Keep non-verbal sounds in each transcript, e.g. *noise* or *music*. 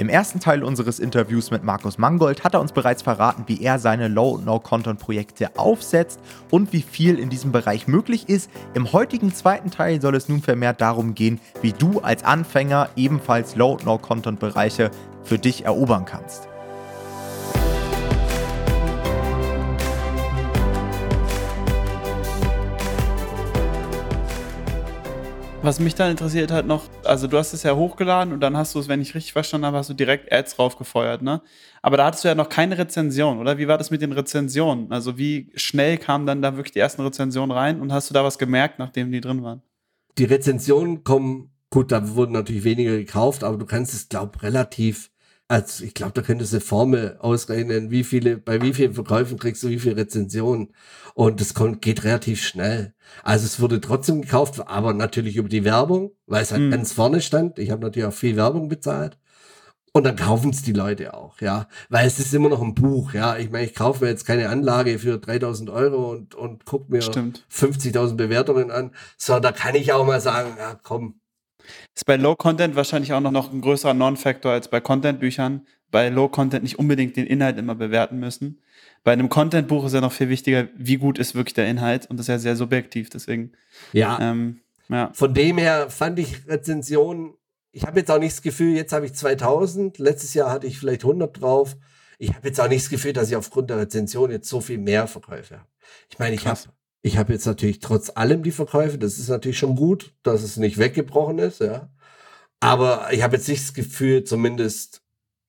Im ersten Teil unseres Interviews mit Markus Mangold hat er uns bereits verraten, wie er seine Low-No-Content-Projekte aufsetzt und wie viel in diesem Bereich möglich ist. Im heutigen zweiten Teil soll es nun vermehrt darum gehen, wie du als Anfänger ebenfalls Low-No-Content-Bereiche für dich erobern kannst. Was mich dann interessiert hat noch, also du hast es ja hochgeladen und dann hast du es, wenn ich richtig verstanden habe, hast du direkt Ads raufgefeuert, ne? Aber da hattest du ja noch keine Rezension, oder? Wie war das mit den Rezensionen? Also wie schnell kamen dann da wirklich die ersten Rezensionen rein und hast du da was gemerkt, nachdem die drin waren? Die Rezensionen kommen, gut, da wurden natürlich weniger gekauft, aber du kannst es, glaub, relativ also ich glaube, da könntest du eine Formel ausrechnen, wie viele, bei wie vielen Verkäufen kriegst du wie viele Rezensionen. Und das kommt, geht relativ schnell. Also es wurde trotzdem gekauft, aber natürlich über die Werbung, weil es halt mhm. ganz vorne stand. Ich habe natürlich auch viel Werbung bezahlt. Und dann kaufen es die Leute auch, ja. Weil es ist immer noch ein Buch, ja. Ich meine, ich kaufe mir jetzt keine Anlage für 3000 Euro und, und guck mir 50.000 Bewertungen an. So, da kann ich auch mal sagen, ja, komm, ist bei Low Content wahrscheinlich auch noch, noch ein größerer Non-Factor als bei Content-Büchern. Bei Low Content nicht unbedingt den Inhalt immer bewerten müssen. Bei einem Content-Buch ist ja noch viel wichtiger, wie gut ist wirklich der Inhalt und das ist ja sehr subjektiv, deswegen. Ja. Ähm, ja. Von dem her fand ich Rezensionen, ich habe jetzt auch nicht das Gefühl, jetzt habe ich 2000, letztes Jahr hatte ich vielleicht 100 drauf. Ich habe jetzt auch nicht das Gefühl, dass ich aufgrund der Rezension jetzt so viel mehr Verkäufe habe. Ich meine, ich habe ich habe jetzt natürlich trotz allem die Verkäufe, das ist natürlich schon gut, dass es nicht weggebrochen ist, ja. Aber ich habe jetzt nicht das Gefühl, zumindest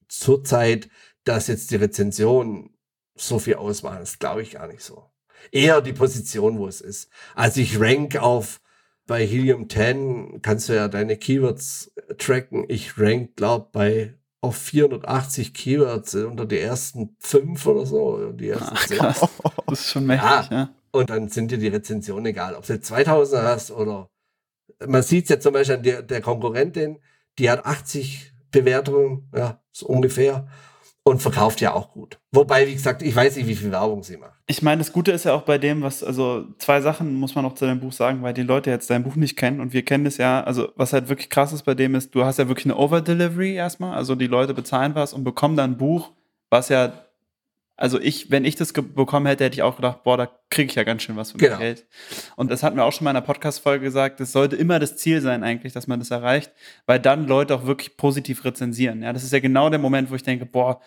zurzeit, dass jetzt die Rezensionen so viel ausmachen. Das glaube ich gar nicht so. Eher die Position, wo es ist. Also ich rank auf, bei Helium 10 kannst du ja deine Keywords tracken. Ich rank, glaub, bei auf 480 Keywords unter die ersten fünf oder so. Die ersten Ach, krass. Das ist schon mächtig, ja. ja. Und dann sind dir die Rezensionen egal, ob du 2000 hast oder man sieht es ja zum Beispiel an der, der Konkurrentin, die hat 80 Bewertungen, ja, so ungefähr und verkauft ja auch gut. Wobei, wie gesagt, ich weiß nicht, wie viel Werbung sie macht. Ich meine, das Gute ist ja auch bei dem, was, also zwei Sachen muss man noch zu deinem Buch sagen, weil die Leute jetzt dein Buch nicht kennen und wir kennen es ja, also was halt wirklich krass ist bei dem ist, du hast ja wirklich eine Overdelivery erstmal, also die Leute bezahlen was und bekommen dann ein Buch, was ja also ich, wenn ich das bekommen hätte, hätte ich auch gedacht, boah, da kriege ich ja ganz schön was für genau. Geld. Und das hatten wir auch schon mal in einer Podcast-Folge gesagt, es sollte immer das Ziel sein eigentlich, dass man das erreicht, weil dann Leute auch wirklich positiv rezensieren. Ja, das ist ja genau der Moment, wo ich denke, boah,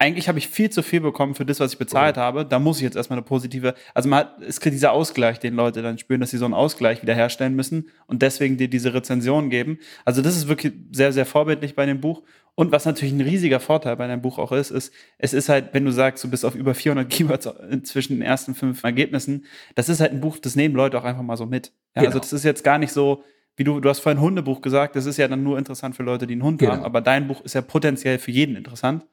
eigentlich habe ich viel zu viel bekommen für das, was ich bezahlt oh. habe. Da muss ich jetzt erstmal eine positive, also man hat, es kriegt dieser Ausgleich, den Leute dann spüren, dass sie so einen Ausgleich wiederherstellen müssen und deswegen dir diese Rezension geben. Also das ist wirklich sehr, sehr vorbildlich bei dem Buch. Und was natürlich ein riesiger Vorteil bei deinem Buch auch ist, ist, es ist halt, wenn du sagst, du bist auf über 400 Keywords zwischen den ersten fünf Ergebnissen, das ist halt ein Buch, das nehmen Leute auch einfach mal so mit. Ja, also genau. Also das ist jetzt gar nicht so, wie du, du hast vorhin Hundebuch gesagt, das ist ja dann nur interessant für Leute, die einen Hund genau. haben, aber dein Buch ist ja potenziell für jeden interessant.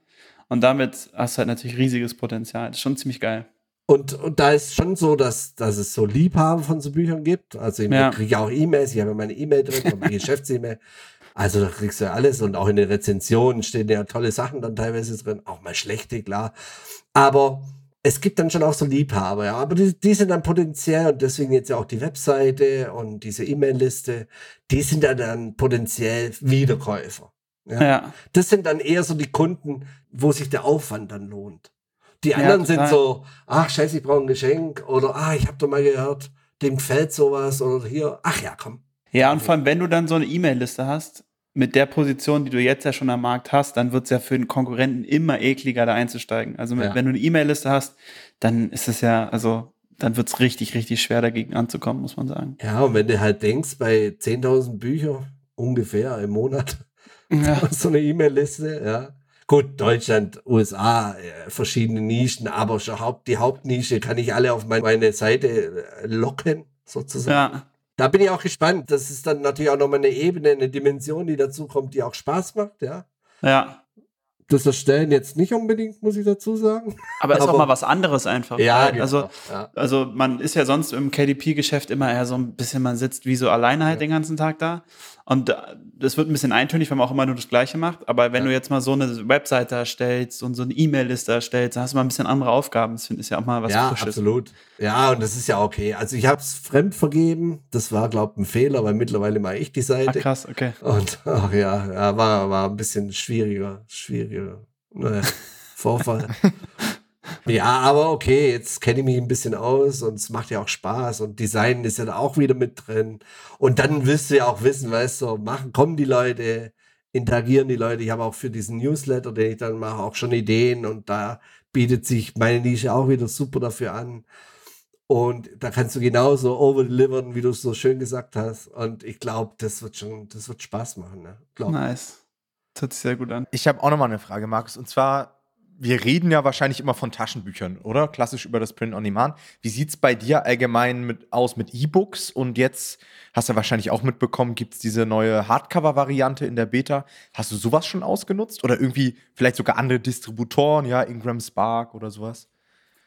Und damit hast du halt natürlich riesiges Potenzial. Das ist schon ziemlich geil. Und, und da ist schon so, dass, dass es so Liebhaber von so Büchern gibt. Also ich ja. kriege auch E-Mails, ich habe meine E-Mail drin, *laughs* meine Geschäfts-E-Mail. Also da kriegst du ja alles und auch in den Rezensionen stehen ja tolle Sachen dann teilweise drin, auch mal schlechte, klar. Aber es gibt dann schon auch so Liebhaber, ja. Aber die, die sind dann potenziell und deswegen jetzt ja auch die Webseite und diese E-Mail-Liste, die sind ja dann potenziell Wiederkäufer. Ja? ja? Das sind dann eher so die Kunden, wo sich der Aufwand dann lohnt. Die anderen ja, sind so, ach scheiße, ich brauche ein Geschenk oder ah, ich habe doch mal gehört, dem gefällt sowas oder hier, ach ja, komm. Ja, und vor allem, wenn du dann so eine E-Mail-Liste hast, mit der Position, die du jetzt ja schon am Markt hast, dann wird es ja für den Konkurrenten immer ekliger, da einzusteigen. Also ja. wenn du eine E-Mail-Liste hast, dann ist es ja, also dann wird es richtig, richtig schwer dagegen anzukommen, muss man sagen. Ja, und wenn du halt denkst, bei 10.000 Büchern ungefähr im Monat, ja. *laughs* so eine E-Mail-Liste, ja. Gut, Deutschland, USA, äh, verschiedene Nischen, aber schon Haupt, die Hauptnische kann ich alle auf meine Seite äh, locken, sozusagen. Ja. Da bin ich auch gespannt. Das ist dann natürlich auch nochmal eine Ebene, eine Dimension, die dazu kommt, die auch Spaß macht, ja. Ja. Das Erstellen jetzt nicht unbedingt, muss ich dazu sagen. Aber ist auch mal was anderes einfach. Ja, genau, also, ja. also man ist ja sonst im KDP-Geschäft immer eher so ein bisschen, man sitzt wie so alleine halt ja. den ganzen Tag da. Und das wird ein bisschen eintönig, wenn man auch immer nur das Gleiche macht. Aber wenn ja. du jetzt mal so eine Webseite erstellst und so eine E-Mail-Liste erstellst, dann hast du mal ein bisschen andere Aufgaben. Das finde ich ja auch mal was Ja, Frisches. absolut. Ja, und das ist ja okay. Also ich habe es fremd vergeben. Das war, glaube ich, ein Fehler, weil mittlerweile mache ich die Seite. Ach, krass, okay. Und ach ja, ja war, war ein bisschen schwieriger, schwieriger. Naja, *laughs* Vorfall. Ja, aber okay, jetzt kenne ich mich ein bisschen aus und es macht ja auch Spaß und Design ist ja da auch wieder mit drin. Und dann wirst du ja auch wissen, weißt du, machen, kommen die Leute, interagieren die Leute. Ich habe auch für diesen Newsletter, den ich dann mache, auch schon Ideen und da bietet sich meine Nische auch wieder super dafür an. Und da kannst du genauso overdelivern, wie du es so schön gesagt hast. Und ich glaube, das wird schon, das wird Spaß machen. Ne? Nice. Das hört sich sehr gut an. Ich habe auch nochmal eine Frage, Markus. Und zwar, wir reden ja wahrscheinlich immer von Taschenbüchern, oder? Klassisch über das Print on Demand. Wie sieht es bei dir allgemein mit, aus mit E-Books? Und jetzt hast du wahrscheinlich auch mitbekommen, gibt es diese neue Hardcover-Variante in der Beta. Hast du sowas schon ausgenutzt? Oder irgendwie vielleicht sogar andere Distributoren, ja, Ingram Spark oder sowas?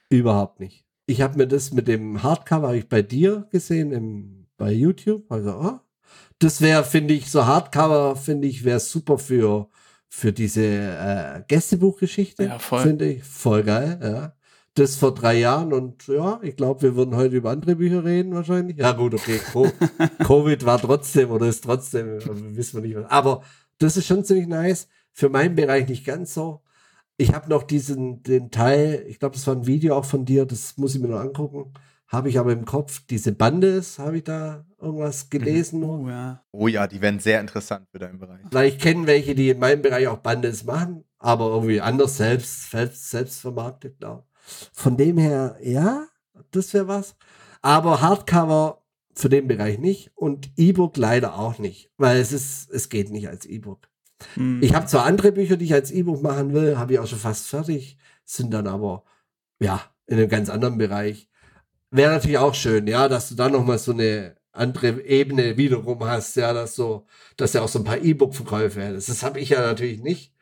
Überhaupt nicht. Ich habe mir das mit dem Hardcover ich bei dir gesehen, im, bei YouTube. Also, oh, das wäre, finde ich, so Hardcover, finde ich, wäre super für für diese äh, Gästebuchgeschichte. Ja. Finde ich voll geil, ja. Das vor drei Jahren und ja, ich glaube, wir würden heute über andere Bücher reden wahrscheinlich. Ja, gut, okay. *laughs* Covid war trotzdem oder ist trotzdem, wissen wir nicht was. Aber das ist schon ziemlich nice. Für meinen Bereich nicht ganz so. Ich habe noch diesen, den Teil, ich glaube, das war ein Video auch von dir, das muss ich mir noch angucken habe ich aber im Kopf. Diese Bandes, habe ich da irgendwas mhm. gelesen? Oh ja. oh ja, die werden sehr interessant für deinen Bereich. Weil ich kenne welche, die in meinem Bereich auch Bandes machen, aber irgendwie anders selbst, selbst, selbst vermarktet, glaube Von dem her, ja, das wäre was. Aber Hardcover für den Bereich nicht und E-Book leider auch nicht, weil es ist, es geht nicht als E-Book. Mhm. Ich habe zwar andere Bücher, die ich als E-Book machen will, habe ich auch schon fast fertig, sind dann aber, ja, in einem ganz anderen Bereich wäre natürlich auch schön, ja, dass du da nochmal so eine andere Ebene wiederum hast, ja, dass so, dass ja auch so ein paar E-Book-Verkäufe hättest. Das habe ich ja natürlich nicht.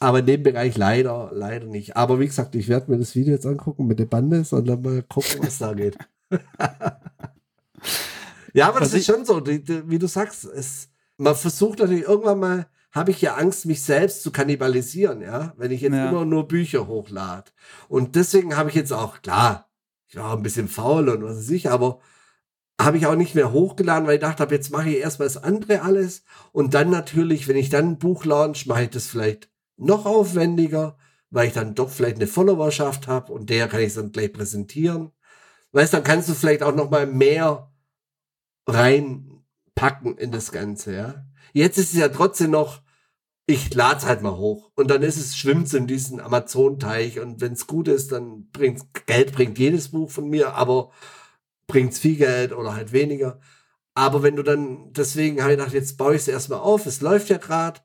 Aber in dem Bereich leider, leider nicht. Aber wie gesagt, ich werde mir das Video jetzt angucken mit der Bande dann mal gucken, was da geht. *laughs* ja, aber was das ist schon so, die, die, wie du sagst, es, man versucht natürlich irgendwann mal, habe ich ja Angst, mich selbst zu kannibalisieren, ja, wenn ich jetzt ja. immer nur Bücher hochlade. Und deswegen habe ich jetzt auch, klar, war ein bisschen faul und was weiß ich, aber habe ich auch nicht mehr hochgeladen, weil ich dachte, jetzt mache ich erstmal das andere alles und dann natürlich, wenn ich dann ein Buch launch, mache ich das vielleicht noch aufwendiger, weil ich dann doch vielleicht eine Followerschaft habe und der kann ich dann gleich präsentieren. Weißt, dann kannst du vielleicht auch noch mal mehr reinpacken in das Ganze, ja. Jetzt ist es ja trotzdem noch ich lade halt mal hoch. Und dann ist es, schwimmt in diesen Amazon-Teich. Und wenn es gut ist, dann bringt Geld bringt jedes Buch von mir, aber bringt's viel Geld oder halt weniger. Aber wenn du dann, deswegen habe ich gedacht, jetzt baue ich es erstmal auf. Es läuft ja gerade.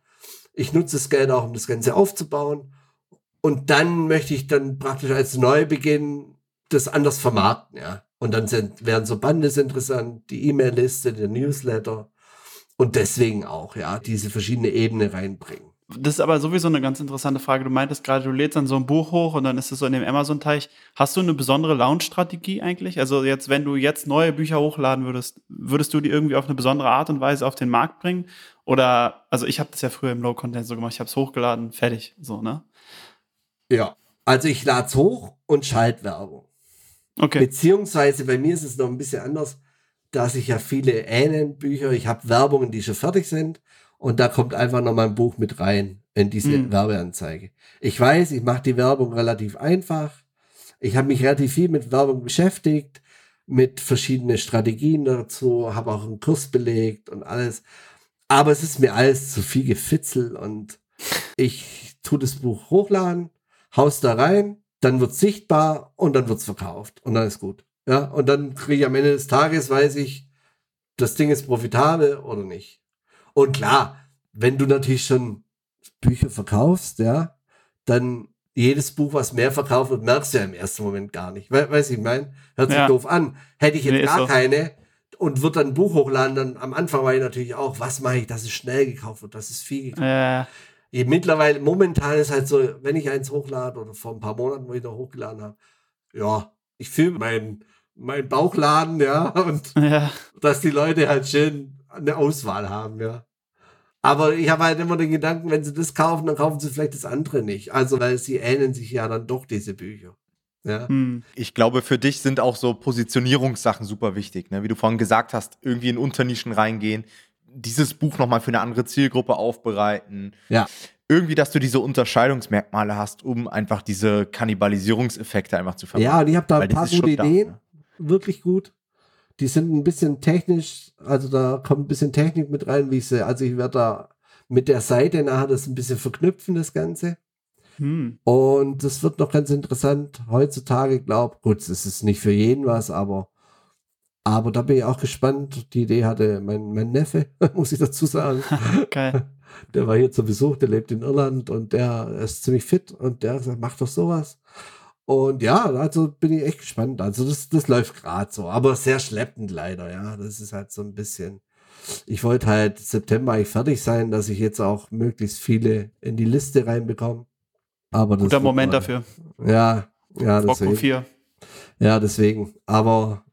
Ich nutze das Geld auch, um das Ganze aufzubauen. Und dann möchte ich dann praktisch als Neubeginn das anders vermarkten, ja. Und dann sind, werden so Bandes interessant, die E-Mail-Liste, der Newsletter und deswegen auch, ja, diese verschiedene Ebene reinbringen. Das ist aber sowieso eine ganz interessante Frage. Du meintest gerade, du lädst dann so ein Buch hoch und dann ist es so in dem Amazon-Teich. Hast du eine besondere Launch-Strategie eigentlich? Also jetzt, wenn du jetzt neue Bücher hochladen würdest, würdest du die irgendwie auf eine besondere Art und Weise auf den Markt bringen? Oder, also ich habe das ja früher im Low-Content so gemacht, ich habe es hochgeladen, fertig, so, ne? Ja, also ich lade es hoch und schalte Werbung. Okay. Beziehungsweise bei mir ist es noch ein bisschen anders dass ich ja viele ähneln Bücher, ich habe Werbungen, die schon fertig sind und da kommt einfach noch mein Buch mit rein in diese mhm. Werbeanzeige. Ich weiß, ich mache die Werbung relativ einfach. Ich habe mich relativ viel mit Werbung beschäftigt, mit verschiedenen Strategien dazu, habe auch einen Kurs belegt und alles. Aber es ist mir alles zu viel Gefitzel und ich tue das Buch hochladen, haus da rein, dann wird sichtbar und dann wird's verkauft und dann ist gut. Ja, und dann kriege ich am Ende des Tages, weiß ich, das Ding ist profitabel oder nicht. Und klar, wenn du natürlich schon Bücher verkaufst, ja, dann jedes Buch, was mehr verkauft wird, merkst du ja im ersten Moment gar nicht. We weiß ich mein, hört sich ja. doof an. Hätte ich jetzt nee, gar so. keine und wird dann ein Buch hochladen, dann am Anfang war ich natürlich auch, was mache ich, dass es schnell gekauft wird, dass es viel gekauft wird. Äh. Mittlerweile, momentan ist halt so, wenn ich eins hochlade oder vor ein paar Monaten wieder hochgeladen habe, ja, ich fühle meinen mein Bauchladen, ja, *laughs* und ja. dass die Leute halt schön eine Auswahl haben, ja. Aber ich habe halt immer den Gedanken, wenn sie das kaufen, dann kaufen sie vielleicht das andere nicht. Also, weil sie ähneln sich ja dann doch, diese Bücher. Ja. Hm. Ich glaube, für dich sind auch so Positionierungssachen super wichtig. Ne? Wie du vorhin gesagt hast, irgendwie in Unternischen reingehen, dieses Buch nochmal für eine andere Zielgruppe aufbereiten. Ja. Irgendwie, dass du diese Unterscheidungsmerkmale hast, um einfach diese Kannibalisierungseffekte einfach zu vermeiden. Ja, und ich habe da ein paar gute Ideen. Da, ne? Wirklich gut. Die sind ein bisschen technisch, also da kommt ein bisschen Technik mit rein, wie ich sehe. Also ich werde da mit der Seite nachher das ein bisschen verknüpfen, das Ganze. Hm. Und das wird noch ganz interessant. Heutzutage, glaube gut, es ist nicht für jeden was, aber aber da bin ich auch gespannt. Die Idee hatte mein, mein Neffe, *laughs* muss ich dazu sagen. *laughs* Geil. Der war hier zu Besuch, der lebt in Irland und der ist ziemlich fit und der sagt, mach doch sowas. Und ja, also bin ich echt gespannt. Also das, das läuft gerade so, aber sehr schleppend leider, ja. Das ist halt so ein bisschen. Ich wollte halt September eigentlich fertig sein, dass ich jetzt auch möglichst viele in die Liste reinbekomme. Aber Guter Moment mal, dafür. Ja, ja, deswegen. 4. Ja, deswegen. Aber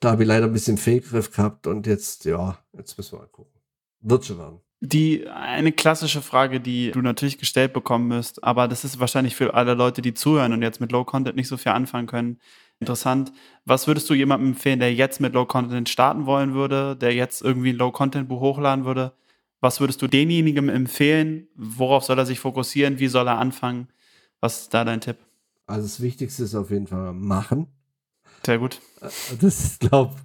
da habe ich leider ein bisschen Fehlgriff gehabt und jetzt, ja, jetzt müssen wir mal gucken. Wird schon werden. Die eine klassische Frage, die du natürlich gestellt bekommen müsst, aber das ist wahrscheinlich für alle Leute, die zuhören und jetzt mit Low Content nicht so viel anfangen können, interessant. Was würdest du jemandem empfehlen, der jetzt mit Low Content starten wollen würde, der jetzt irgendwie ein Low Content Buch hochladen würde? Was würdest du denjenigen empfehlen? Worauf soll er sich fokussieren? Wie soll er anfangen? Was ist da dein Tipp? Also das Wichtigste ist auf jeden Fall machen. Sehr gut. Das ist, glaube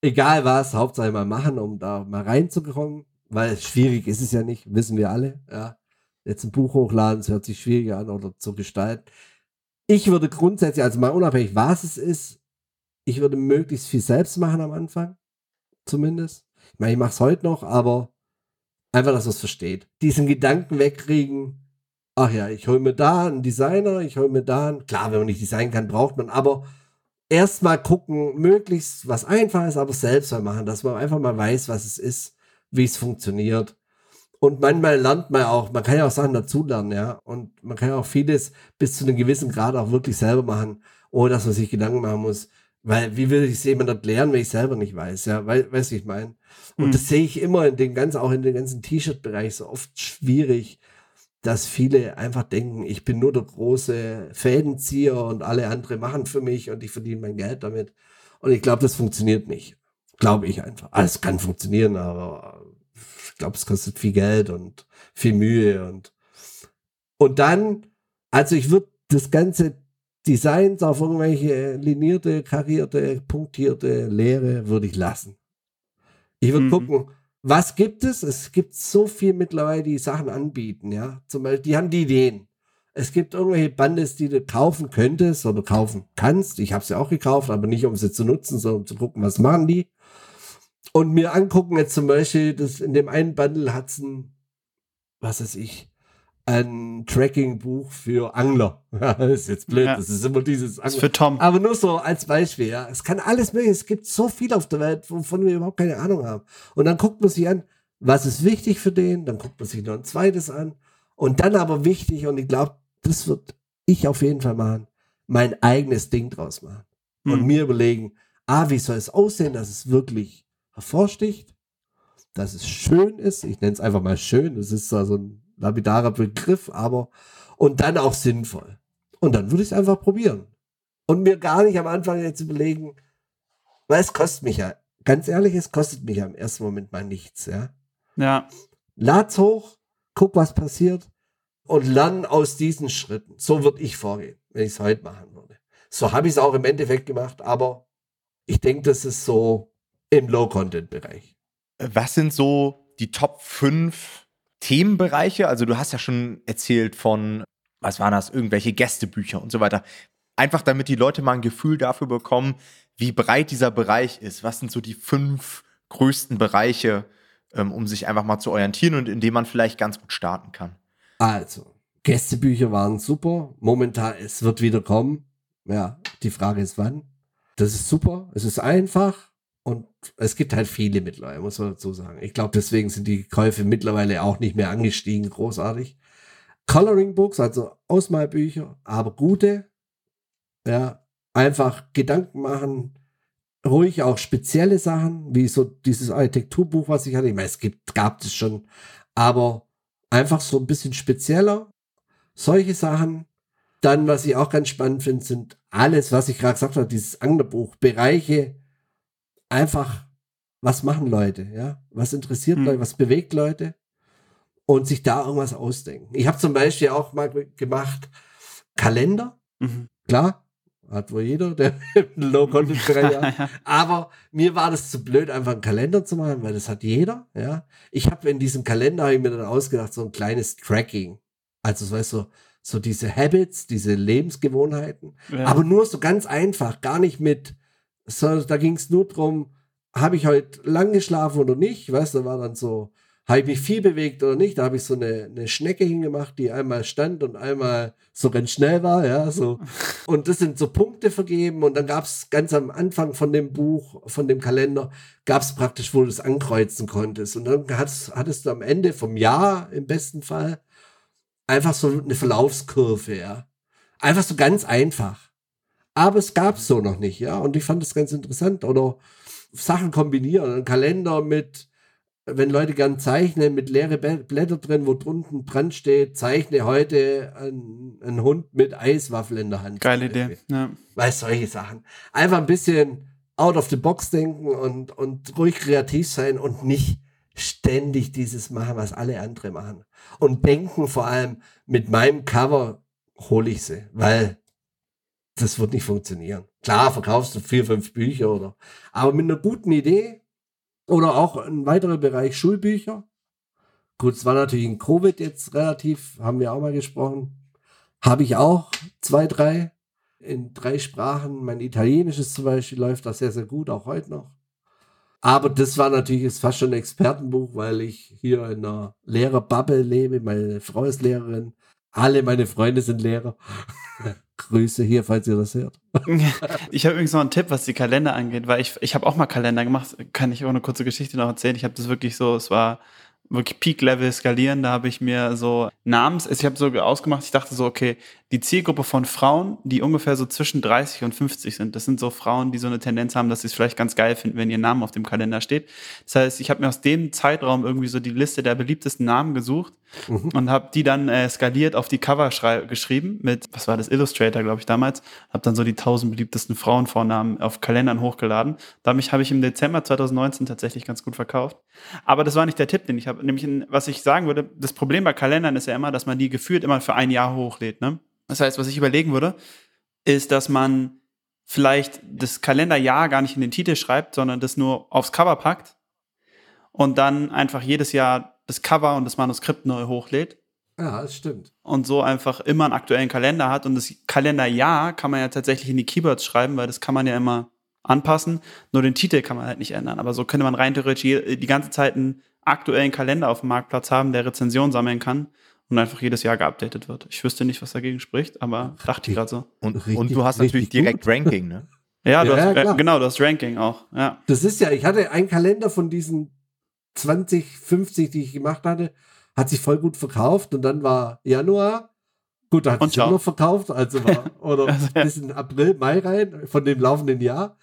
egal was, Hauptsache mal machen, um da mal reinzukommen, weil schwierig ist es ja nicht, wissen wir alle. Ja. Jetzt ein Buch hochladen, es hört sich schwieriger an oder zu gestalten. Ich würde grundsätzlich, also mal unabhängig, was es ist, ich würde möglichst viel selbst machen am Anfang, zumindest. Ich meine, ich mache es heute noch, aber einfach, dass man es versteht. Diesen Gedanken wegkriegen, ach ja, ich hole mir da einen Designer, ich hole mir da einen, klar, wenn man nicht designen kann, braucht man, aber erstmal gucken, möglichst was Einfaches, aber selbst mal machen, dass man einfach mal weiß, was es ist, wie es funktioniert. Und manchmal lernt man auch, man kann ja auch Sachen dazulernen, ja. Und man kann ja auch vieles bis zu einem gewissen Grad auch wirklich selber machen, ohne dass man sich Gedanken machen muss. Weil, wie will ich es jemand erklären, wenn ich selber nicht weiß, ja, weil, weiß ich mein. Und mhm. das sehe ich immer in den ganzen, auch in den ganzen T-Shirt-Bereich so oft schwierig, dass viele einfach denken, ich bin nur der große Fädenzieher und alle andere machen für mich und ich verdiene mein Geld damit. Und ich glaube, das funktioniert nicht. Glaube ich einfach. Alles kann funktionieren, aber ich glaube, es kostet viel Geld und viel Mühe und und dann, also ich würde das ganze Designs auf irgendwelche linierte, karierte, punktierte Lehre würde ich lassen. Ich würde mhm. gucken, was gibt es? Es gibt so viel mittlerweile, die Sachen anbieten, ja. Zum Beispiel, die haben die Ideen. Es gibt irgendwelche Bandes, die du kaufen könntest oder kaufen kannst. Ich habe sie auch gekauft, aber nicht um sie zu nutzen, sondern um zu gucken, was machen die. Und mir angucken jetzt zum Beispiel, dass in dem einen Bundle hat es ein, was weiß ich, ein Tracking-Buch für Angler. *laughs* das ist jetzt blöd, ja. das ist immer dieses Angler. Ist für Tom. Aber nur so als Beispiel, ja. Es kann alles möglich, es gibt so viel auf der Welt, wovon wir überhaupt keine Ahnung haben. Und dann guckt man sich an, was ist wichtig für den, dann guckt man sich noch ein zweites an. Und dann aber wichtig, und ich glaube, das wird ich auf jeden Fall machen, mein eigenes Ding draus machen. Hm. Und mir überlegen, ah, wie soll es aussehen, dass es wirklich hervorsticht, dass es schön ist. Ich nenne es einfach mal schön. Das ist so ein lapidarer Begriff, aber und dann auch sinnvoll. Und dann würde ich es einfach probieren. Und mir gar nicht am Anfang jetzt überlegen, weil es kostet mich ja, ganz ehrlich, es kostet mich ja im ersten Moment mal nichts, ja. Ja. Lad's hoch, guck, was passiert und lern aus diesen Schritten. So würde ich vorgehen, wenn ich es heute machen würde. So habe ich es auch im Endeffekt gemacht, aber ich denke, das ist so im Low-Content-Bereich. Was sind so die Top 5 Themenbereiche. Also du hast ja schon erzählt von, was waren das, irgendwelche Gästebücher und so weiter. Einfach damit die Leute mal ein Gefühl dafür bekommen, wie breit dieser Bereich ist. Was sind so die fünf größten Bereiche, ähm, um sich einfach mal zu orientieren und in dem man vielleicht ganz gut starten kann? Also, Gästebücher waren super. Momentan, es wird wieder kommen. Ja, die Frage ist wann. Das ist super. Es ist einfach. Und es gibt halt viele mittlerweile, muss man dazu sagen. Ich glaube, deswegen sind die Käufe mittlerweile auch nicht mehr angestiegen, großartig. Coloring Books, also Ausmalbücher, aber gute. Ja, einfach Gedanken machen, ruhig auch spezielle Sachen, wie so dieses Architekturbuch, was ich hatte. Ich meine, es gibt, gab es schon, aber einfach so ein bisschen spezieller. Solche Sachen. Dann, was ich auch ganz spannend finde, sind alles, was ich gerade gesagt habe, dieses Anglerbuch, Bereiche, einfach, was machen Leute, ja? Was interessiert hm. Leute, was bewegt Leute? Und sich da irgendwas ausdenken. Ich habe zum Beispiel auch mal gemacht, Kalender. Mhm. Klar, hat wohl jeder, der *laughs* Low-Content-Bereich hat. *laughs* Aber mir war das zu blöd, einfach einen Kalender zu machen, weil das hat jeder. Ja, Ich habe in diesem Kalender, habe ich mir dann ausgedacht, so ein kleines Tracking. Also, so weißt du, so diese Habits, diese Lebensgewohnheiten. Ja. Aber nur so ganz einfach, gar nicht mit, so, da ging es nur drum, habe ich heute lang geschlafen oder nicht? Weißt du, da war dann so, habe ich mich viel bewegt oder nicht? Da habe ich so eine, eine Schnecke hingemacht, die einmal stand und einmal so ganz schnell war, ja, so. Und das sind so Punkte vergeben und dann gab es ganz am Anfang von dem Buch, von dem Kalender, gab es praktisch, wo du es ankreuzen konntest. Und dann hattest, hattest du am Ende vom Jahr im besten Fall einfach so eine Verlaufskurve, ja. Einfach so ganz einfach. Aber es gab es so noch nicht, ja. Und ich fand das ganz interessant. Oder Sachen kombinieren, ein Kalender mit wenn Leute gern zeichnen, mit leere Blätter drin, wo drunten dran steht, zeichne heute einen, Hund mit Eiswaffel in der Hand. Geile Idee, ja. Weil solche Sachen. Einfach ein bisschen out of the box denken und, und ruhig kreativ sein und nicht ständig dieses machen, was alle andere machen. Und denken vor allem, mit meinem Cover hole ich sie, weil das wird nicht funktionieren. Klar, verkaufst du vier, fünf Bücher oder, aber mit einer guten Idee oder auch ein weiterer Bereich Schulbücher. Gut, es war natürlich in Covid jetzt relativ, haben wir auch mal gesprochen. Habe ich auch zwei, drei in drei Sprachen. Mein Italienisches zum Beispiel läuft da sehr, sehr gut, auch heute noch. Aber das war natürlich ist fast schon ein Expertenbuch, weil ich hier in einer Lehrerbubble lebe. Meine Frau ist Lehrerin. Alle meine Freunde sind Lehrer. *laughs* Grüße hier, falls ihr das hört. *laughs* ich habe übrigens noch einen Tipp, was die Kalender angeht, weil ich, ich habe auch mal Kalender gemacht. Kann ich auch eine kurze Geschichte noch erzählen? Ich habe das wirklich so, es war wirklich Peak-Level skalieren. Da habe ich mir so Namens, ich habe so ausgemacht, ich dachte so, okay, die Zielgruppe von Frauen, die ungefähr so zwischen 30 und 50 sind, das sind so Frauen, die so eine Tendenz haben, dass sie es vielleicht ganz geil finden, wenn ihr Name auf dem Kalender steht. Das heißt, ich habe mir aus dem Zeitraum irgendwie so die Liste der beliebtesten Namen gesucht mhm. und habe die dann äh, skaliert auf die Cover geschrieben mit, was war das, Illustrator, glaube ich, damals. Habe dann so die 1000 beliebtesten Frauenvornamen auf Kalendern hochgeladen. Damit habe ich im Dezember 2019 tatsächlich ganz gut verkauft. Aber das war nicht der Tipp, den ich habe. Nämlich, was ich sagen würde, das Problem bei Kalendern ist ja immer, dass man die gefühlt immer für ein Jahr hochlädt. Ne? Das heißt, was ich überlegen würde, ist, dass man vielleicht das Kalenderjahr gar nicht in den Titel schreibt, sondern das nur aufs Cover packt und dann einfach jedes Jahr das Cover und das Manuskript neu hochlädt. Ja, das stimmt. Und so einfach immer einen aktuellen Kalender hat. Und das Kalenderjahr kann man ja tatsächlich in die Keywords schreiben, weil das kann man ja immer anpassen. Nur den Titel kann man halt nicht ändern. Aber so könnte man rein theoretisch die ganze Zeit einen aktuellen Kalender auf dem Marktplatz haben, der Rezension sammeln kann und einfach jedes Jahr geupdatet wird. Ich wüsste nicht, was dagegen spricht, aber dachte ich gerade so. Und, richtig, und, du hast natürlich direkt gut. *laughs* Ranking, ne? ja, du ja, hast, ja, genau, du hast Ranking auch. Ja. Das ist ja, ich hatte einen Kalender von diesen 20, 50, die ich gemacht hatte, hat sich voll gut verkauft und dann war Januar. Gut, da hat sich immer noch verkauft, also war, *laughs* oder also, bis in April, Mai rein von dem laufenden Jahr.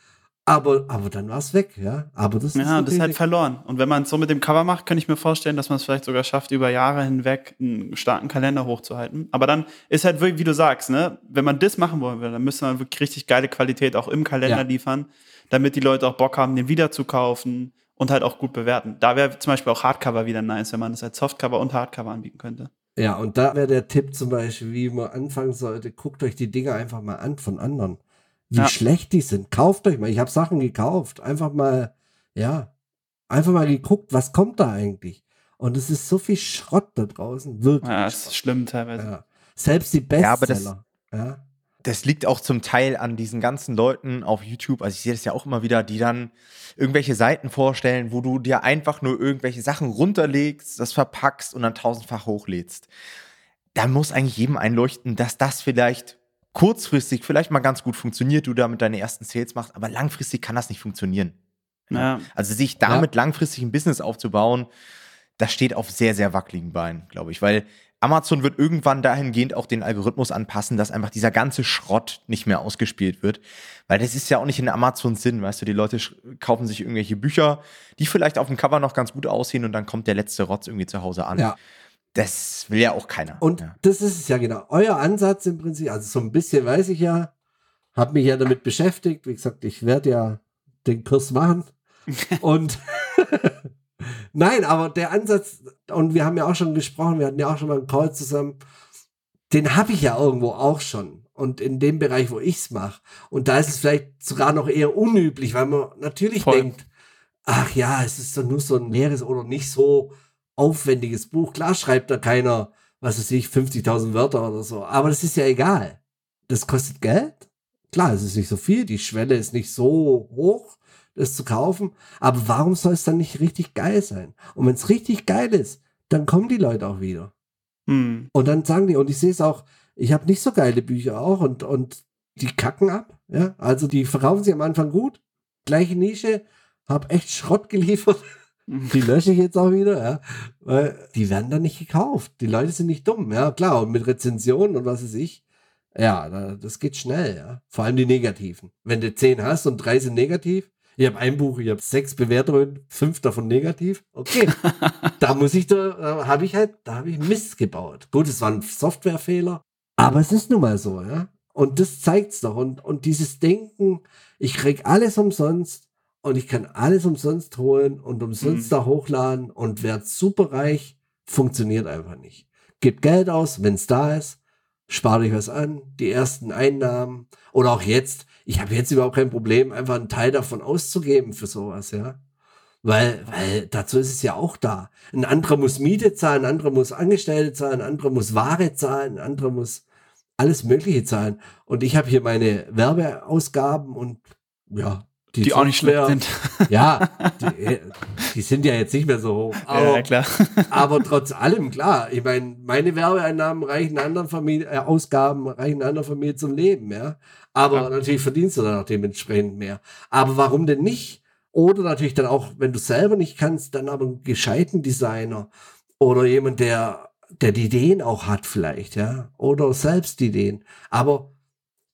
Aber, aber dann war es weg, ja. Aber das ist ja, das ist halt verloren. Und wenn man es so mit dem Cover macht, kann ich mir vorstellen, dass man es vielleicht sogar schafft, über Jahre hinweg einen starken Kalender hochzuhalten. Aber dann ist halt wirklich, wie du sagst, ne, wenn man das machen wollen will, dann müsste man wirklich richtig geile Qualität auch im Kalender ja. liefern, damit die Leute auch Bock haben, den wieder zu kaufen und halt auch gut bewerten. Da wäre zum Beispiel auch Hardcover wieder nice, wenn man das als Softcover und Hardcover anbieten könnte. Ja, und da wäre der Tipp zum Beispiel, wie man anfangen sollte, guckt euch die Dinger einfach mal an von anderen wie ja. schlecht die sind. Kauft euch mal. Ich habe Sachen gekauft. Einfach mal, ja, einfach mal geguckt, was kommt da eigentlich. Und es ist so viel Schrott da draußen. Wirklich. Ja, das ist schlimm teilweise. Ja. Selbst die Bestseller. Ja, aber das, ja. Das liegt auch zum Teil an diesen ganzen Leuten auf YouTube. Also ich sehe das ja auch immer wieder, die dann irgendwelche Seiten vorstellen, wo du dir einfach nur irgendwelche Sachen runterlegst, das verpackst und dann tausendfach hochlädst. Da muss eigentlich jedem einleuchten, dass das vielleicht kurzfristig vielleicht mal ganz gut funktioniert, du damit deine ersten Sales machst, aber langfristig kann das nicht funktionieren. Ja. Also sich damit ja. langfristig ein Business aufzubauen, das steht auf sehr, sehr wackeligen Beinen, glaube ich. Weil Amazon wird irgendwann dahingehend auch den Algorithmus anpassen, dass einfach dieser ganze Schrott nicht mehr ausgespielt wird. Weil das ist ja auch nicht in Amazons Sinn, weißt du, die Leute kaufen sich irgendwelche Bücher, die vielleicht auf dem Cover noch ganz gut aussehen und dann kommt der letzte Rotz irgendwie zu Hause an. Ja. Das will ja auch keiner. Und ja. das ist es ja genau. Euer Ansatz im Prinzip, also so ein bisschen weiß ich ja, habe mich ja damit beschäftigt. Wie gesagt, ich werde ja den Kurs machen. *laughs* und nein, aber der Ansatz, und wir haben ja auch schon gesprochen, wir hatten ja auch schon mal einen Call zusammen, den habe ich ja irgendwo auch schon. Und in dem Bereich, wo ich es mache. Und da ist es vielleicht sogar noch eher unüblich, weil man natürlich Voll. denkt, ach ja, es ist doch nur so ein leeres oder nicht so aufwendiges Buch. Klar schreibt da keiner, was weiß ich, 50.000 Wörter oder so. Aber das ist ja egal. Das kostet Geld. Klar, es ist nicht so viel. Die Schwelle ist nicht so hoch das zu kaufen. Aber warum soll es dann nicht richtig geil sein? Und wenn es richtig geil ist, dann kommen die Leute auch wieder. Hm. Und dann sagen die, und ich sehe es auch, ich habe nicht so geile Bücher auch und, und die kacken ab. Ja? Also die verkaufen sie am Anfang gut. Gleiche Nische, habe echt Schrott geliefert. Die lösche ich jetzt auch wieder, ja. Weil die werden dann nicht gekauft. Die Leute sind nicht dumm, ja, klar. Und mit Rezensionen und was weiß ich. Ja, das geht schnell, ja. Vor allem die negativen. Wenn du zehn hast und drei sind negativ, ich habe ein Buch, ich habe sechs Bewertungen, fünf davon negativ. Okay, *laughs* da muss ich, da, da habe ich halt, da habe ich Mist gebaut. Gut, es war ein Softwarefehler, aber es ist nun mal so, ja. Und das zeigt's doch. Und, und dieses Denken, ich krieg alles umsonst und ich kann alles umsonst holen und umsonst mhm. da hochladen und werde superreich, funktioniert einfach nicht. Gib Geld aus, wenn's da ist, spar dich was an, die ersten Einnahmen oder auch jetzt, ich habe jetzt überhaupt kein Problem, einfach einen Teil davon auszugeben für sowas, ja. Weil, weil dazu ist es ja auch da. Ein anderer muss Miete zahlen, ein anderer muss Angestellte zahlen, ein anderer muss Ware zahlen, ein anderer muss alles Mögliche zahlen. Und ich habe hier meine Werbeausgaben und ja, die, die auch nicht schlecht sind. *laughs* Ja, die, die, sind ja jetzt nicht mehr so hoch. Aber, ja, klar. *laughs* aber trotz allem, klar. Ich meine, meine Werbeeinnahmen reichen anderen Familie, äh, Ausgaben reichen anderen Familie zum Leben, ja. Aber ja. natürlich verdienst du dann auch dementsprechend mehr. Aber warum denn nicht? Oder natürlich dann auch, wenn du selber nicht kannst, dann aber einen gescheiten Designer oder jemand, der, der die Ideen auch hat vielleicht, ja. Oder selbst Ideen. Aber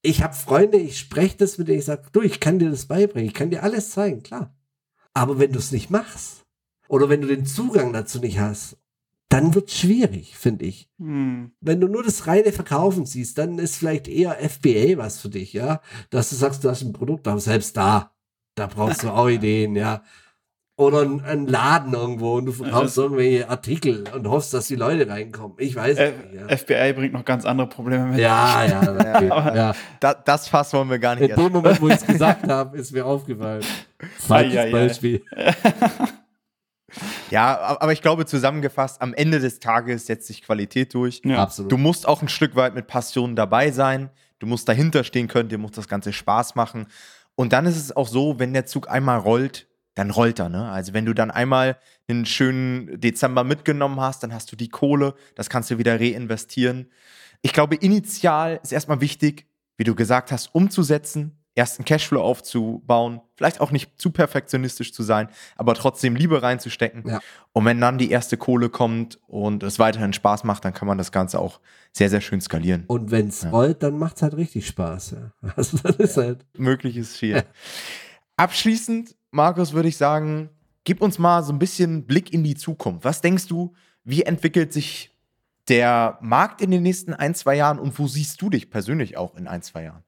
ich habe Freunde, ich spreche das mit denen, ich sage, du, ich kann dir das beibringen, ich kann dir alles zeigen, klar. Aber wenn du es nicht machst oder wenn du den Zugang dazu nicht hast, dann wird es schwierig, finde ich. Hm. Wenn du nur das reine Verkaufen siehst, dann ist vielleicht eher FBA was für dich, ja. Dass du sagst, du hast ein Produkt, aber selbst da, da brauchst du *laughs* auch Ideen, ja oder ein, ein, Laden irgendwo und du verkaufst irgendwelche Artikel und hoffst, dass die Leute reinkommen. Ich weiß F nicht. Ja. FBI bringt noch ganz andere Probleme mit. Ja, ja, *laughs* okay. ja. ja. Da, das Fass wollen wir gar nicht. In dem Moment, wo ich es *laughs* gesagt habe, ist mir aufgefallen. Falsches *laughs* ja, Beispiel. Ja, aber ich glaube, zusammengefasst, am Ende des Tages setzt sich Qualität durch. Ja. Absolut. Du musst auch ein Stück weit mit Passion dabei sein. Du musst dahinter stehen können, dir muss das Ganze Spaß machen. Und dann ist es auch so, wenn der Zug einmal rollt, dann rollt er, ne? Also wenn du dann einmal einen schönen Dezember mitgenommen hast, dann hast du die Kohle, das kannst du wieder reinvestieren. Ich glaube, initial ist erstmal wichtig, wie du gesagt hast, umzusetzen, erst einen Cashflow aufzubauen, vielleicht auch nicht zu perfektionistisch zu sein, aber trotzdem Liebe reinzustecken. Ja. Und wenn dann die erste Kohle kommt und es weiterhin Spaß macht, dann kann man das Ganze auch sehr, sehr schön skalieren. Und wenn es ja. rollt, dann macht es halt richtig Spaß. Ja. *laughs* Also das ist ja. halt. Möglich ist viel. *laughs* Abschließend Markus, würde ich sagen, gib uns mal so ein bisschen Blick in die Zukunft. Was denkst du, wie entwickelt sich der Markt in den nächsten ein, zwei Jahren und wo siehst du dich persönlich auch in ein, zwei Jahren?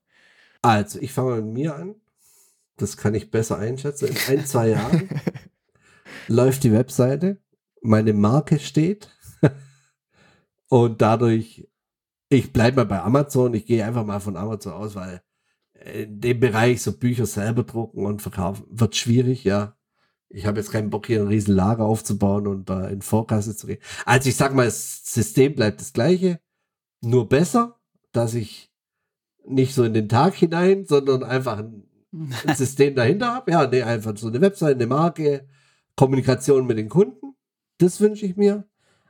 Also, ich fange mit mir an. Das kann ich besser einschätzen. In ein, zwei Jahren *laughs* läuft die Webseite, meine Marke steht *laughs* und dadurch, ich bleibe mal bei Amazon, ich gehe einfach mal von Amazon aus, weil in dem Bereich so Bücher selber drucken und verkaufen wird schwierig, ja. Ich habe jetzt keinen Bock, hier ein riesen Lager aufzubauen und da in Vorkasse zu gehen. Also ich sag mal, das System bleibt das gleiche, nur besser, dass ich nicht so in den Tag hinein, sondern einfach ein, ein *laughs* System dahinter habe. Ja, nee, einfach so eine Webseite, eine Marke, Kommunikation mit den Kunden. Das wünsche ich mir.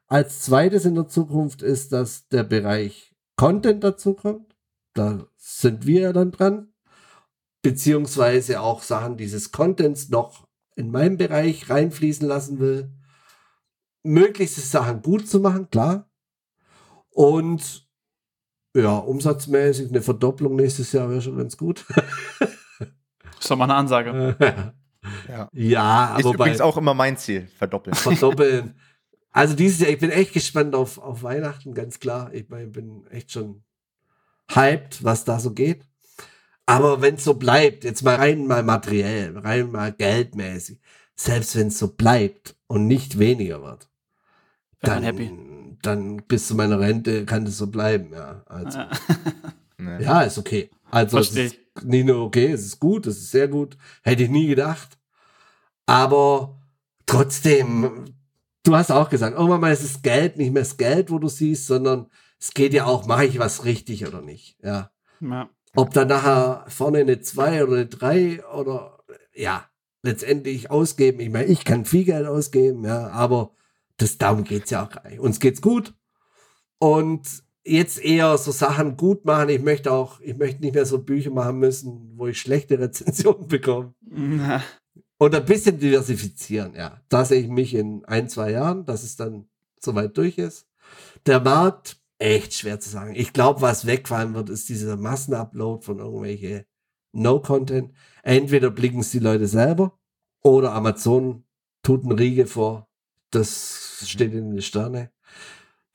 Als zweites in der Zukunft ist, dass der Bereich Content dazu kommt. Da sind wir dann dran. Beziehungsweise auch Sachen dieses Contents noch in meinem Bereich reinfließen lassen will. Möglichst Sachen gut zu machen, klar. Und ja, umsatzmäßig eine Verdopplung nächstes Jahr wäre schon ganz gut. *laughs* ist doch mal eine Ansage. *laughs* ja. ja, ist übrigens auch immer mein Ziel, verdoppeln. Verdoppeln. *laughs* Also dieses Jahr, ich bin echt gespannt auf, auf Weihnachten, ganz klar. Ich mein, bin echt schon hyped, was da so geht. Aber wenn es so bleibt, jetzt mal rein mal materiell, rein mal geldmäßig, selbst wenn es so bleibt und nicht weniger wird, dann, happy. dann bis zu meiner Rente kann es so bleiben, ja. Also, *laughs* ja, ist okay. Also es ist nicht nur okay, es ist gut, es ist sehr gut. Hätte ich nie gedacht. Aber trotzdem, du hast auch gesagt, irgendwann mal ist es Geld, nicht mehr das Geld, wo du siehst, sondern es geht ja auch, mache ich was richtig oder nicht. Ja. ja. Ob da nachher vorne eine 2 oder eine 3 oder ja, letztendlich ausgeben. Ich meine, ich kann viel Geld ausgeben, ja, aber das darum geht es ja auch gar nicht. Uns geht's gut. Und jetzt eher so Sachen gut machen. Ich möchte auch, ich möchte nicht mehr so Bücher machen müssen, wo ich schlechte *laughs* Rezensionen bekomme. Na. Und ein bisschen diversifizieren, ja. Da sehe ich mich in ein, zwei Jahren, dass es dann soweit durch ist. Der Markt, echt schwer zu sagen. Ich glaube, was wegfallen wird, ist dieser Massenupload von irgendwelche No-Content. Entweder blicken es die Leute selber oder Amazon tut einen Riege vor. Das steht in den Sterne.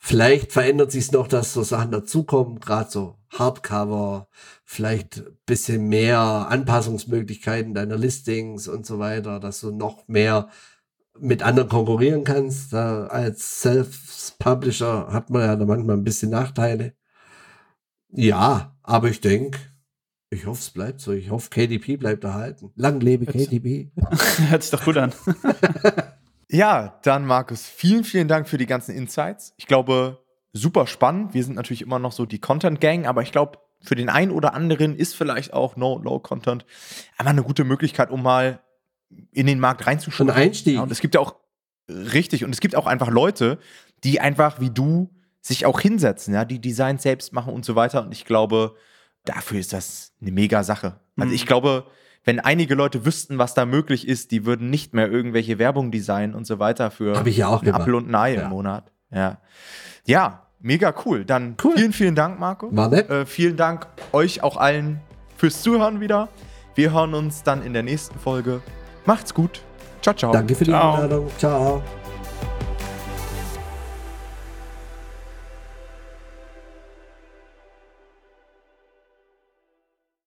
Vielleicht verändert sich es noch, dass so Sachen dazukommen, gerade so Hardcover, vielleicht bisschen mehr Anpassungsmöglichkeiten deiner Listings und so weiter, dass du noch mehr mit anderen konkurrieren kannst. Da als Self-Publisher hat man ja da manchmal ein bisschen Nachteile. Ja, aber ich denke, ich hoffe, es bleibt so. Ich hoffe, KDP bleibt erhalten. Lang lebe KDP. *laughs* Hört sich doch gut an. *laughs* ja, dann Markus, vielen, vielen Dank für die ganzen Insights. Ich glaube, super spannend. Wir sind natürlich immer noch so die Content Gang, aber ich glaube, für den einen oder anderen ist vielleicht auch No Low Content einfach eine gute Möglichkeit, um mal in den Markt reinzuschauen. Ein Einstieg. Ja, und es gibt ja auch richtig und es gibt auch einfach Leute, die einfach wie du sich auch hinsetzen, ja, die Designs selbst machen und so weiter. Und ich glaube, dafür ist das eine mega Sache. Also mhm. ich glaube, wenn einige Leute wüssten, was da möglich ist, die würden nicht mehr irgendwelche Werbung designen und so weiter für Hab ich ja auch ein Apfel und ein Ei ja. im Monat. Ja. Ja, mega cool. Dann cool. vielen, vielen Dank, Marco. War nett. Äh, vielen Dank euch auch allen fürs Zuhören wieder. Wir hören uns dann in der nächsten Folge. Macht's gut. Ciao, ciao. Danke für die Einladung. Ciao.